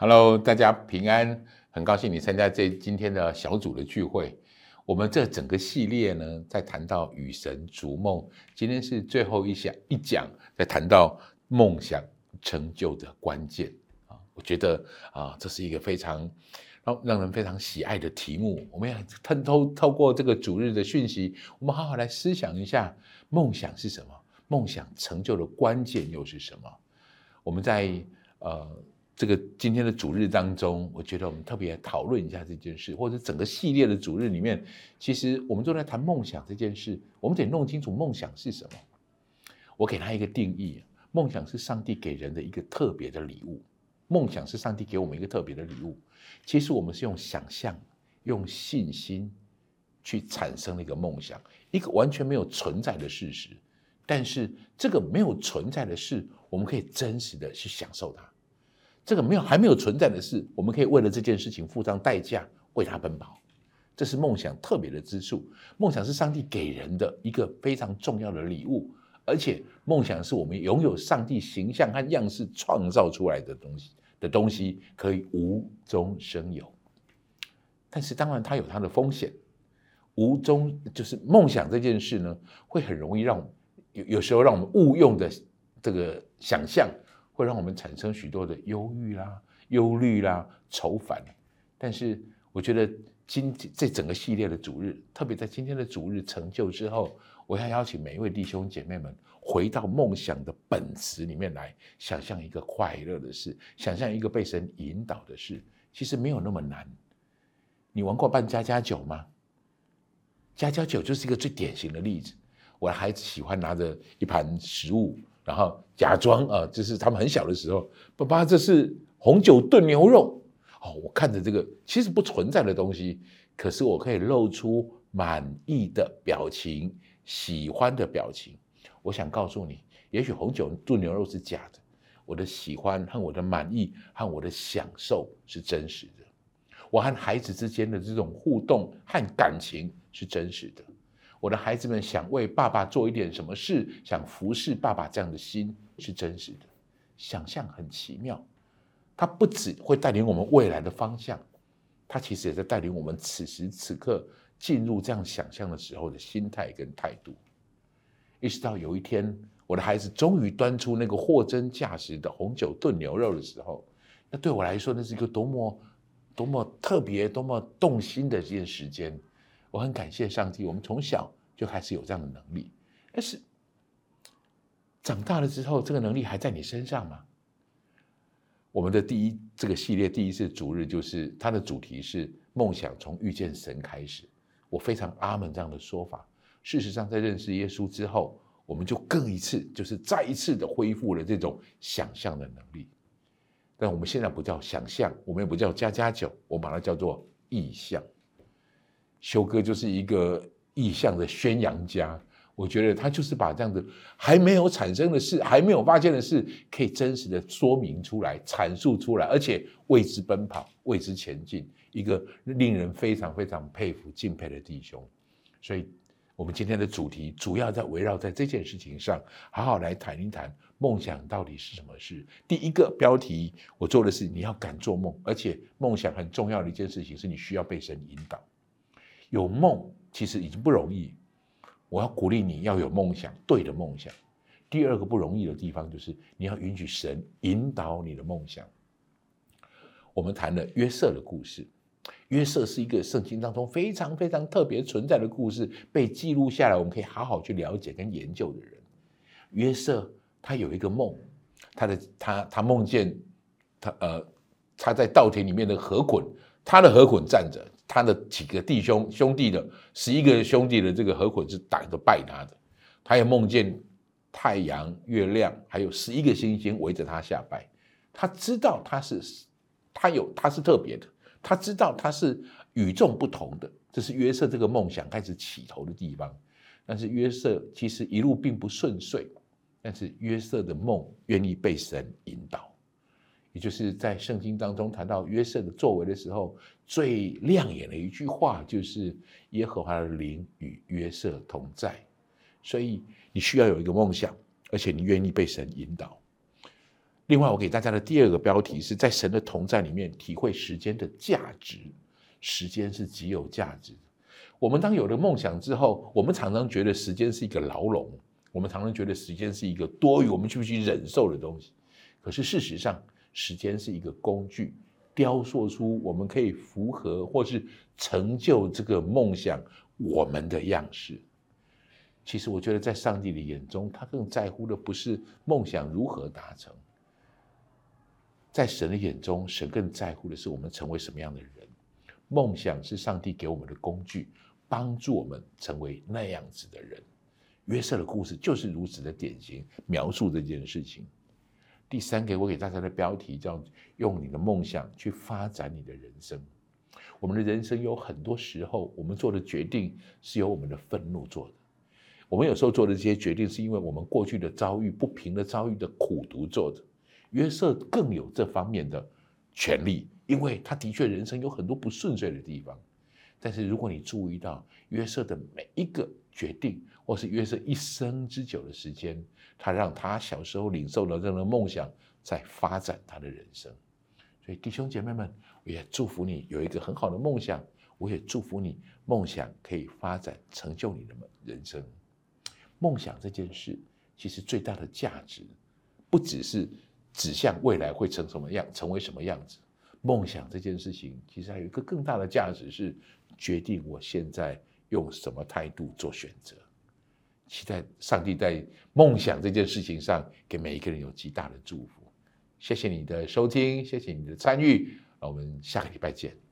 Hello，大家平安，很高兴你参加这今天的小组的聚会。我们这整个系列呢，在谈到与神逐梦，今天是最后一讲一讲，在谈到梦想成就的关键啊。我觉得啊，这是一个非常让让人非常喜爱的题目。我们要透透透过这个主日的讯息，我们好好来思想一下，梦想是什么？梦想成就的关键又是什么？我们在呃。这个今天的主日当中，我觉得我们特别讨论一下这件事，或者整个系列的主日里面，其实我们都在谈梦想这件事。我们得弄清楚梦想是什么。我给他一个定义：梦想是上帝给人的一个特别的礼物。梦想是上帝给我们一个特别的礼物。其实我们是用想象、用信心去产生了一个梦想，一个完全没有存在的事实。但是这个没有存在的事，我们可以真实的去享受它。这个没有还没有存在的事，我们可以为了这件事情付上代价，为他奔跑。这是梦想特别的之处。梦想是上帝给人的一个非常重要的礼物，而且梦想是我们拥有上帝形象和样式创造出来的东西的东西，可以无中生有。但是当然，它有它的风险。无中就是梦想这件事呢，会很容易让有有时候让我们误用的这个想象。会让我们产生许多的忧郁啦、忧虑啦、愁烦。但是，我觉得今这整个系列的主日，特别在今天的主日成就之后，我要邀请每一位弟兄姐妹们回到梦想的本质里面来，想象一个快乐的事，想象一个被神引导的事。其实没有那么难。你玩过扮家家酒吗？家家酒就是一个最典型的例子。我的孩子喜欢拿着一盘食物。然后假装啊，就是他们很小的时候，爸爸这是红酒炖牛肉哦。我看着这个其实不存在的东西，可是我可以露出满意的表情、喜欢的表情。我想告诉你，也许红酒炖牛肉是假的，我的喜欢和我的满意和我的享受是真实的。我和孩子之间的这种互动和感情是真实的。我的孩子们想为爸爸做一点什么事，想服侍爸爸，这样的心是真实的。想象很奇妙，它不只会带领我们未来的方向，它其实也在带领我们此时此刻进入这样想象的时候的心态跟态度。一直到有一天，我的孩子终于端出那个货真价实的红酒炖牛肉的时候，那对我来说，那是一个多么多么特别、多么动心的一件时间。我很感谢上帝，我们从小就开始有这样的能力。但是长大了之后，这个能力还在你身上吗？我们的第一这个系列第一次主日就是它的主题是梦想从遇见神开始。我非常阿门这样的说法。事实上，在认识耶稣之后，我们就更一次，就是再一次的恢复了这种想象的能力。但我们现在不叫想象，我们也不叫加加酒，我把它叫做意象。修哥就是一个意象的宣扬家，我觉得他就是把这样子还没有产生的事、还没有发现的事，可以真实的说明出来、阐述出来，而且为之奔跑、为之前进，一个令人非常非常佩服、敬佩的弟兄。所以，我们今天的主题主要在围绕在这件事情上，好好来谈一谈梦想到底是什么事。第一个标题我做的是你要敢做梦，而且梦想很重要的一件事情是你需要被神引导。有梦其实已经不容易，我要鼓励你要有梦想，对的梦想。第二个不容易的地方就是你要允许神引导你的梦想。我们谈了约瑟的故事，约瑟是一个圣经当中非常非常特别存在的故事，被记录下来，我们可以好好去了解跟研究的人。约瑟他有一个梦，他的他他梦见他呃他在稻田里面的河捆，他的河捆站着。他的几个弟兄兄弟的十一个兄弟的这个合伙是打着拜他的，他也梦见太阳、月亮，还有十一个星星围着他下拜。他知道他是他有他是特别的，他知道他是与众不同的。这是约瑟这个梦想开始起头的地方。但是约瑟其实一路并不顺遂，但是约瑟的梦愿意被神引导。也就是在圣经当中谈到约瑟的作为的时候，最亮眼的一句话就是“耶和华的灵与约瑟同在”。所以你需要有一个梦想，而且你愿意被神引导。另外，我给大家的第二个标题是在神的同在里面体会时间的价值。时间是极有价值的。我们当有了梦想之后，我们常常觉得时间是一个牢笼，我们常常觉得时间是一个多余我们去不去忍受的东西。可是事实上，时间是一个工具，雕塑出我们可以符合或是成就这个梦想我们的样式。其实，我觉得在上帝的眼中，他更在乎的不是梦想如何达成。在神的眼中，神更在乎的是我们成为什么样的人。梦想是上帝给我们的工具，帮助我们成为那样子的人。约瑟的故事就是如此的典型，描述这件事情。第三个，我给大家的标题叫“用你的梦想去发展你的人生”。我们的人生有很多时候，我们做的决定是由我们的愤怒做的。我们有时候做的这些决定，是因为我们过去的遭遇、不平的遭遇的苦读做的。约瑟更有这方面的权利，因为他的确人生有很多不顺遂的地方。但是如果你注意到约瑟的每一个决定，或是约瑟一生之久的时间，他让他小时候领受了这样的梦想，在发展他的人生。所以弟兄姐妹们，我也祝福你有一个很好的梦想，我也祝福你梦想可以发展成就你的人生。梦想这件事，其实最大的价值，不只是。指向未来会成什么样，成为什么样子？梦想这件事情，其实还有一个更大的价值，是决定我现在用什么态度做选择。期待上帝在梦想这件事情上，给每一个人有极大的祝福。谢谢你的收听，谢谢你的参与，那我们下个礼拜见。